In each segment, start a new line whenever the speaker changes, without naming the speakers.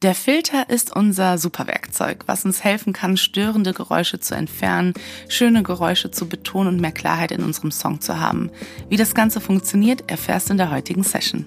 Der Filter ist unser Superwerkzeug, was uns helfen kann, störende Geräusche zu entfernen, schöne Geräusche zu betonen und mehr Klarheit in unserem Song zu haben. Wie das Ganze funktioniert, erfährst du in der heutigen Session.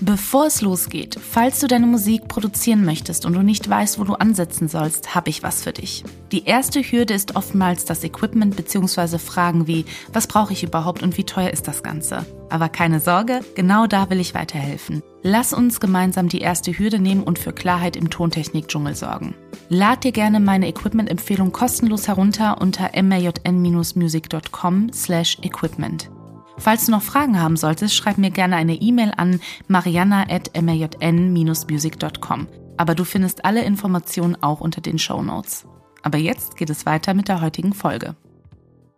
Bevor es losgeht, falls du deine Musik produzieren möchtest und du nicht weißt, wo du ansetzen sollst, habe ich was für dich. Die erste Hürde ist oftmals das Equipment bzw. Fragen wie, was brauche ich überhaupt und wie teuer ist das Ganze? Aber keine Sorge, genau da will ich weiterhelfen. Lass uns gemeinsam die erste Hürde nehmen und für Klarheit im Tontechnik-Dschungel sorgen. Lad dir gerne meine Equipment-Empfehlung kostenlos herunter unter majn-music.com slash equipment. Falls du noch Fragen haben solltest, schreib mir gerne eine E-Mail an mariana.majn-music.com. Aber du findest alle Informationen auch unter den Show Notes. Aber jetzt geht es weiter mit der heutigen Folge.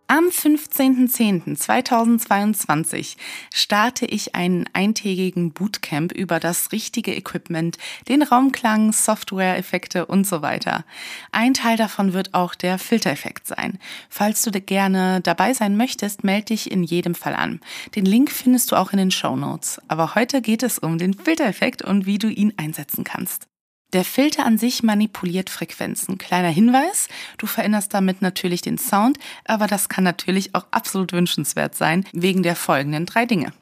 Am 15.10.2022 starte ich einen eintägigen Bootcamp über das richtige Equipment, den Raumklang, Software-Effekte und so weiter. Ein Teil davon wird auch der Filtereffekt sein. Falls du gerne dabei sein möchtest, melde dich in jedem Fall an. Den Link findest du auch in den Show Notes. Aber heute geht es um den Filtereffekt und wie du ihn einsetzen kannst. Der Filter an sich manipuliert Frequenzen. Kleiner Hinweis, du veränderst damit natürlich den Sound, aber das kann natürlich auch absolut wünschenswert sein, wegen der folgenden drei Dinge.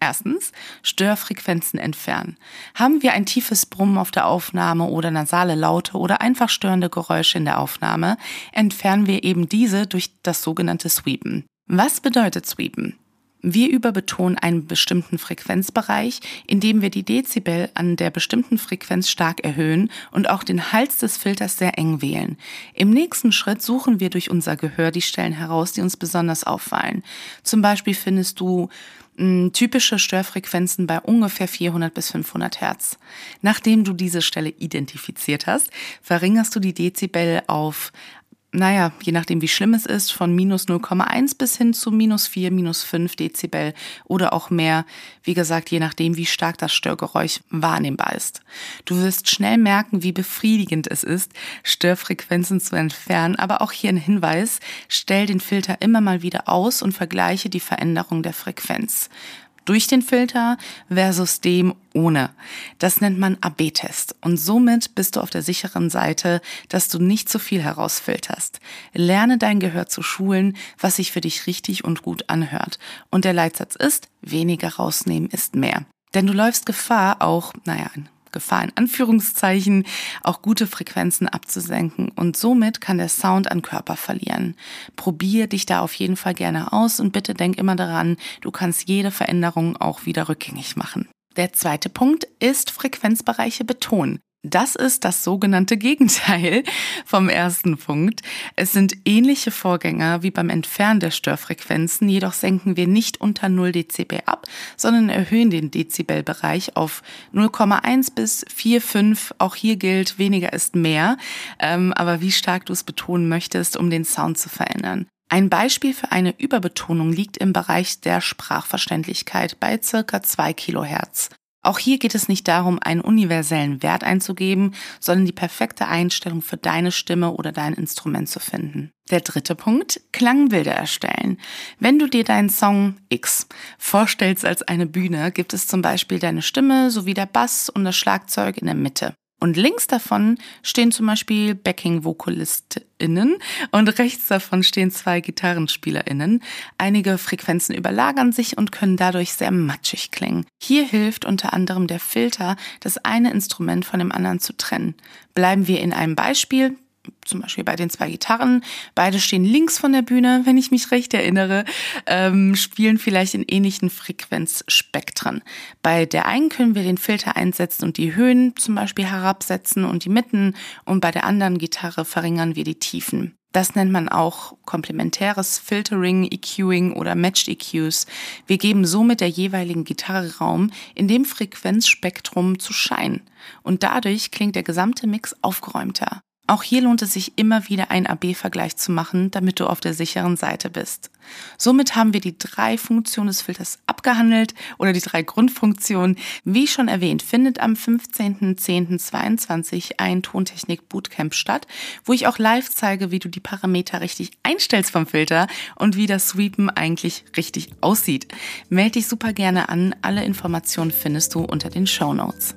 Erstens, Störfrequenzen entfernen. Haben wir ein tiefes Brummen auf der Aufnahme oder nasale Laute oder einfach störende Geräusche in der Aufnahme, entfernen wir eben diese durch das sogenannte Sweepen. Was bedeutet Sweepen? Wir überbetonen einen bestimmten Frequenzbereich, indem wir die Dezibel an der bestimmten Frequenz stark erhöhen und auch den Hals des Filters sehr eng wählen. Im nächsten Schritt suchen wir durch unser Gehör die Stellen heraus, die uns besonders auffallen. Zum Beispiel findest du hm, typische Störfrequenzen bei ungefähr 400 bis 500 Hertz. Nachdem du diese Stelle identifiziert hast, verringerst du die Dezibel auf naja, je nachdem wie schlimm es ist, von minus 0,1 bis hin zu minus 4, minus 5 Dezibel oder auch mehr, wie gesagt, je nachdem wie stark das Störgeräusch wahrnehmbar ist. Du wirst schnell merken, wie befriedigend es ist, Störfrequenzen zu entfernen, aber auch hier ein Hinweis, stell den Filter immer mal wieder aus und vergleiche die Veränderung der Frequenz durch den Filter versus dem ohne. Das nennt man AB-Test. Und somit bist du auf der sicheren Seite, dass du nicht zu viel herausfilterst. Lerne dein Gehör zu schulen, was sich für dich richtig und gut anhört. Und der Leitsatz ist, weniger rausnehmen ist mehr. Denn du läufst Gefahr, auch, naja, Gefahr in Anführungszeichen, auch gute Frequenzen abzusenken und somit kann der Sound an Körper verlieren. Probier dich da auf jeden Fall gerne aus und bitte denk immer daran, du kannst jede Veränderung auch wieder rückgängig machen. Der zweite Punkt ist Frequenzbereiche betonen. Das ist das sogenannte Gegenteil vom ersten Punkt. Es sind ähnliche Vorgänger wie beim Entfernen der Störfrequenzen, jedoch senken wir nicht unter 0 dB ab, sondern erhöhen den Dezibelbereich auf 0,1 bis 4,5. Auch hier gilt, weniger ist mehr, ähm, aber wie stark du es betonen möchtest, um den Sound zu verändern. Ein Beispiel für eine Überbetonung liegt im Bereich der Sprachverständlichkeit bei circa 2 Kilohertz. Auch hier geht es nicht darum, einen universellen Wert einzugeben, sondern die perfekte Einstellung für deine Stimme oder dein Instrument zu finden. Der dritte Punkt, Klangbilder erstellen. Wenn du dir deinen Song X vorstellst als eine Bühne, gibt es zum Beispiel deine Stimme sowie der Bass und das Schlagzeug in der Mitte. Und links davon stehen zum Beispiel Backing-VokalistInnen und rechts davon stehen zwei GitarrenspielerInnen. Einige Frequenzen überlagern sich und können dadurch sehr matschig klingen. Hier hilft unter anderem der Filter, das eine Instrument von dem anderen zu trennen. Bleiben wir in einem Beispiel, zum Beispiel bei den zwei Gitarren, beide stehen links von der Bühne, wenn ich mich recht erinnere, ähm, spielen vielleicht in ähnlichen Frequenzspektren. Bei der einen können wir den Filter einsetzen und die Höhen zum Beispiel herabsetzen und die Mitten und bei der anderen Gitarre verringern wir die Tiefen. Das nennt man auch komplementäres Filtering, EQing oder Matched EQs. Wir geben somit der jeweiligen Gitarre Raum, in dem Frequenzspektrum zu scheinen. Und dadurch klingt der gesamte Mix aufgeräumter. Auch hier lohnt es sich immer wieder einen AB-Vergleich zu machen, damit du auf der sicheren Seite bist. Somit haben wir die drei Funktionen des Filters abgehandelt oder die drei Grundfunktionen. Wie schon erwähnt, findet am 15.10.22 ein Tontechnik Bootcamp statt, wo ich auch live zeige, wie du die Parameter richtig einstellst vom Filter und wie das Sweepen eigentlich richtig aussieht. Melde dich super gerne an. Alle Informationen findest du unter den Show Notes.